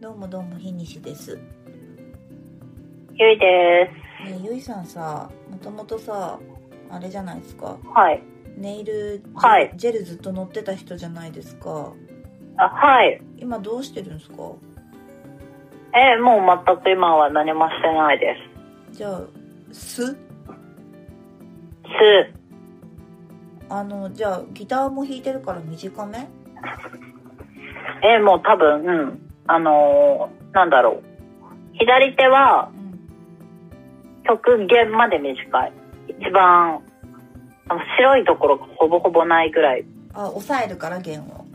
どうもどうも日西です。ねゆいでゆいさんさ、もともとさ、あれじゃないですか。す。はい。ネイルジェ,、はいジェルずっと乗ってた人じゃないですか。あ、はい。今どうしてるんですか？えーもう全く今は何もしてないでじゃあ、す？す。す。あの、じゃあ、ギターも弾いてるから短め？えーもう多分、うん。あのーなんだろう。左手はうん。極限まで短い。一番、あの白いところがほぼほぼないぐらい。あ、押さえるから弦を。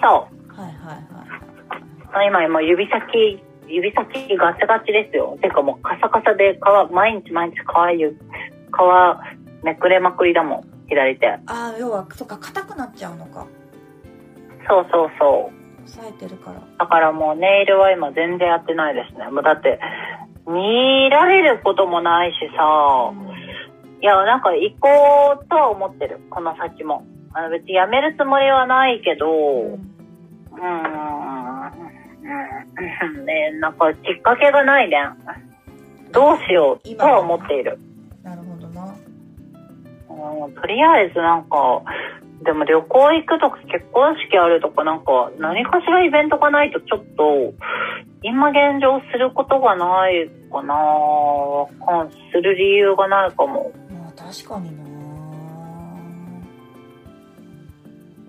そはいはいはい。う。今、今指先、指先ガチガチですよ。てかもうカサカサで皮、毎日毎日皮ゆ、皮めくれまくりだもん。左手。あ、要は、そっか、硬くなっちゃうのか。そうそうそう。押さえてるから。だからもうネイルは今全然やってないですね。もうだって、見られることもないしさ、いや、なんか行こうとは思ってる。この先も。あの別に辞めるつもりはないけど、うんうーん、うん、ね、なんかきっかけがないね。どうしようとは思っている。なるほどな。うんとりあえずなんか、でも旅行行くとか結婚式あるとかなんか何かしらイベントがないとちょっと今現状することがないかな。する理由がないかも。まあ確かに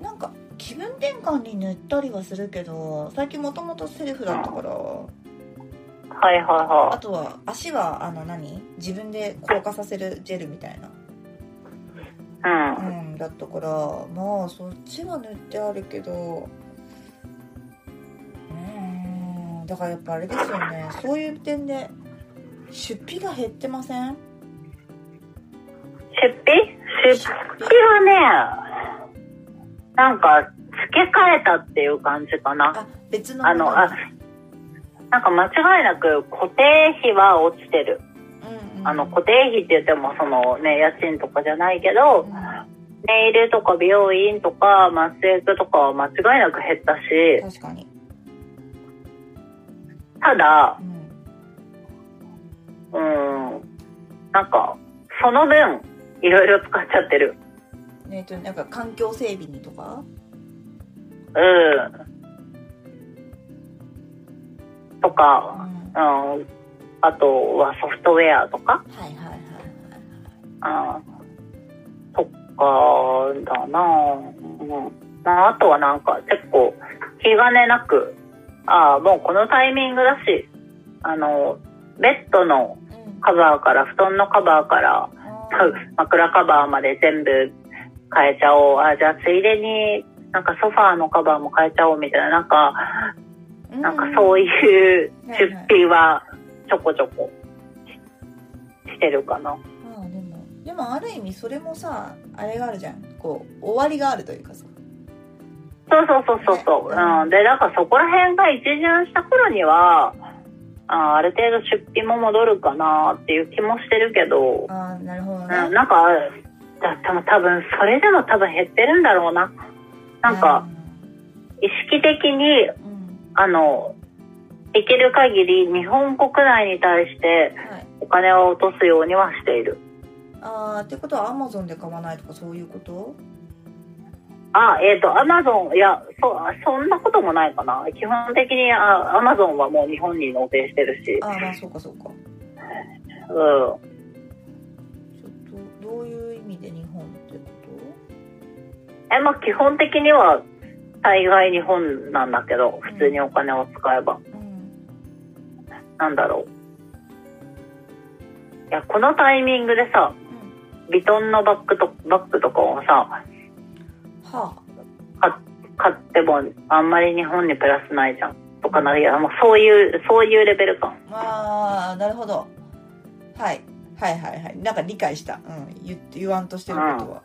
な。なんか気分転換に塗ったりはするけど最近もともとセルフだったから。はいはあとは足はあの何？自分で硬化させるジェルみたいな。いはい。うん。うん。だったからまあそっちは塗ってあるけど。うん。だからやっぱあれですよね。そういう点で出費が減ってません？出費？出費はね、なんか付け替えたっていう感じかな。あ別のあの、もあ、なんか間違いなく固定費は落ちてる。あの固定費って言ってもそのね、家賃とかじゃないけどう、ん。ネイルとか美容院とかマッセージとかは間違いなく減ったし、確かに。ただう、ん。うん、なんか、その分、いろいろ使っちゃってる。えっとなんか環境整備にとか？うん。とうん。うん、あとはソフトウェアとか、いはいはいうん、とかだなうん。まあ、あとはなんか結構気兼ねなく、ああ、もうこのタイミングだし、あの、ベッドのうんカバーから、布団のカバーから、枕カバーまで全部変えちゃおう。あ、じゃあついでになんかソファーのカバーも変えちゃおうみたいな、なんか、なんかそうういうはい。出費はちょこちょこ。してるかな。でもでもある意味それもさあれがあるじゃん。こう終わりがあるというかさ。そうそうそうそうそう。ね。うん。で、なんかそこら辺が一巡した頃には、あある程度出費も戻るかなっていう気もしてるけど、ああなるほどうん、ねなんか、だでも多分、それでも多分減ってるんだろうな。なんか、意識的に、うん。あの、できる限り日本国内に対してはいお金を落とすようにはしている。ああってことはアマゾンで買わないとかそういうこと？あ、えっ、と、アマゾン、いや、そ、そんなこともないかな。基本的に、あアマゾンはもう日本に納税してるし、ああまあそうかそうかうん。ちょっとどういう意味で日本ってこえ、まあ基本的には、大概日本なんだけど、普通にお金を使えば。とうんなんだろう。いや、このタイミングでさ、うんビトンのバッグと、バッグとかをさ、はか買ってもあんまり日本にプラスないじゃん。とかなる。やもうそういう、そういうレベル感。あああなるほど。はい。はいはいはい。なんか理解した、うん、言って言わんとしてることは、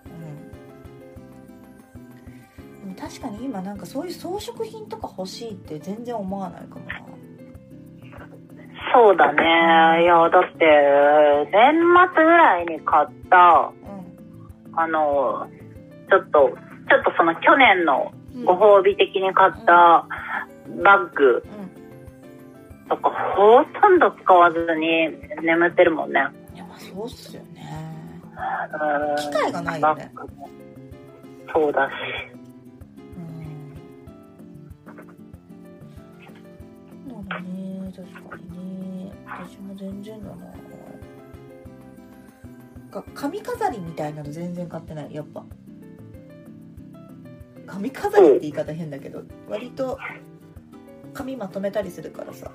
うん、でも確かに今なんかそういう装飾品とか欲しいって全然思わないかもなそうだね。いや、だって、年末ぐらいに買った、あの、ちょっと、ちょっとその去年のうんご褒美的に買ったバッグとかほとんど使わずに眠ってるもんね。いやまあそうっすよねうん機会がないよね。そうだし。ね。確かにね。私も全然だなか髪飾りみたいなの全然買ってないやっぱ。髪飾りって言い方変だけど割と髪まとめたりするからさ。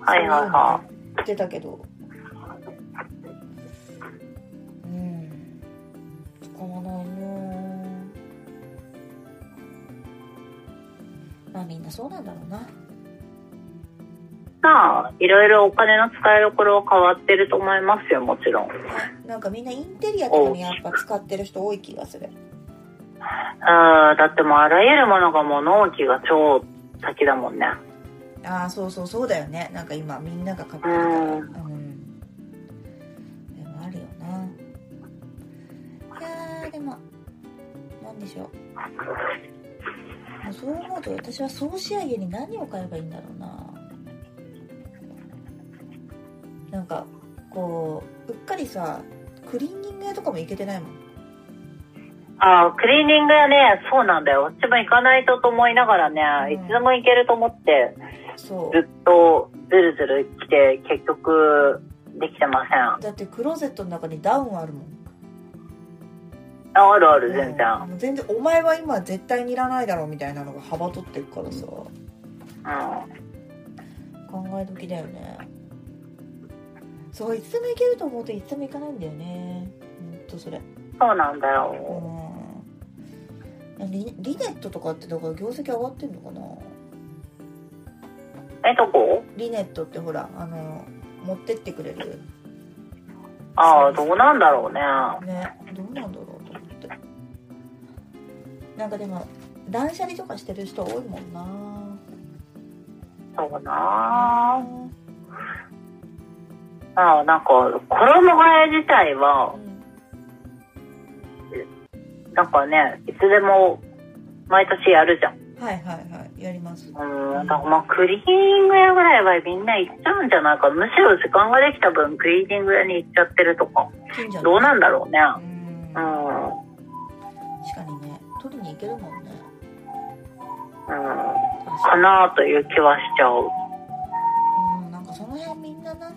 はいはいは言ってたけど。うん。使わないなまあみんなそうなんだろうなまあ、いろいろお金の使いどころは変わってると思いますよ、もちろん。うん、なんかみんなインテリアとかにやっぱ使ってる人多い気がする。だってもうあらゆるものがもう納期が超先だもんね。ああそうそうそうだよね。なんか今みんなが買ってるから。うん。うんでもあるよな。いやーでもなんでしょう。そう思うと私は総仕上げに何を買えばいいんだろうななんかこううっかりさクリーニング屋とかも行けてないもんああ、クリーニング屋ね、そうなんだよ。私も行かないとと思いながらね、うんいつでも行けると思って、そずっとずるずる来て、結局、できてません。だってクローゼットの中にダウンあるもんあるある、全然。うん全然お前は今絶対にいらないだろうみたいなのが幅取ってるからさうん。考え時だよねそういつでも行けると思うといつでも行かないんだよね。ほんとそれ。そうなんだうよ。ん。リリネットとかってだから業績上がってんのかな？え、どこ？リネットってほらあの持ってってくれる。ああ、どうなんだろうね。ねどうなんだろうと思って。なんかでも断捨離とかしてる人多いもんな。そうなあああ、なんか、衣替え自体はう、んなんかね、いつでも、毎年やるじゃん。はいはいはいやりますうん、だからまあ、クリーニング屋ぐらいはみんな行っちゃうんじゃないか。むしろ時間ができた分、クリーニング屋に行っちゃってるとか。どうなんだろうね。うんうん。うん。確かにね取りに行けるもんねか確かなという気はしちゃう。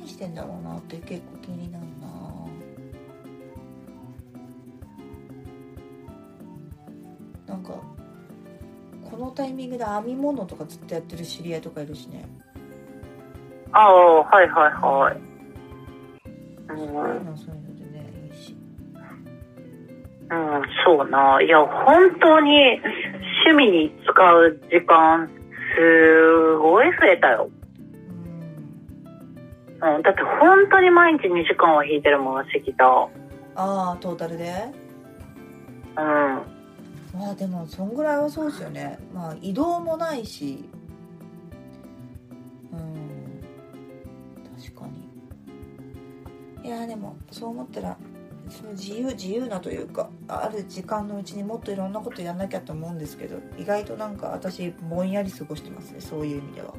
何してんだろうなって結構気になるななんかこのタイミングで編み物とかずっとやってる知り合いとかいるしねああ、はいはいはい。うん、そういうのはそういうのでねいいしうん、そうな。いや、本当に趣味に使う時間、すごい増えたよ。うんうん、だって本当に毎日2時間は弾いてるもん、してきた。ああトータルで？うん。まあでもそんぐらいはそうですよね。まあ移動もないし。うん。確かに。いやでもそう思ったらその自由自由なというかある時間のうちにもっといろんなことやんなきゃと思うんですけど意外となんか私ぼんやり過ごしてますねそういう意味では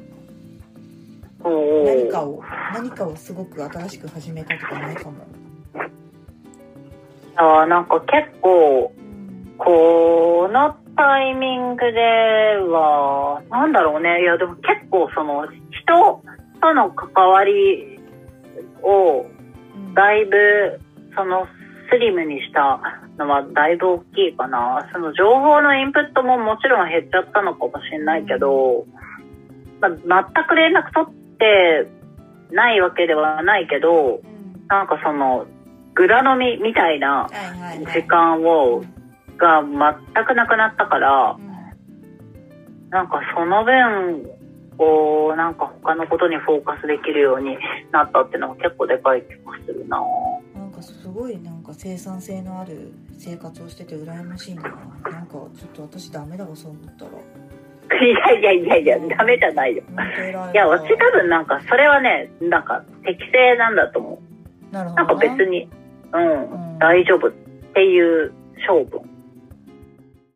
何かを何かをすごく新しく始めたとかないかもあーなんか結構、うんこのタイミングでは、なんだろうね。いや、でも結構その、人との関わりを、うんだいぶ、その、スリムにしたのはだいぶ大きいかな。その情報のインプットももちろん減っちゃったのかもしれないけど、まあ、全く連絡取ってないわけではないけど、うん。なんかその、グラ飲みみたいな時間を、が全くなくなったからう、ん。なんかその分、こう、なんか他のことにフォーカスできるように なったっていうのは結構でかい気がするな。なんかすごいなんか生産性のある生活をしてて羨ましいな。なんかちょっと私ダメだわそう思ったら いやいやいやいや、ダメじゃないよ。いや、私多分なんか、それはね、なんか適正なんだと思う。なるほどなんか別に、うん、うん大丈夫っていう勝負。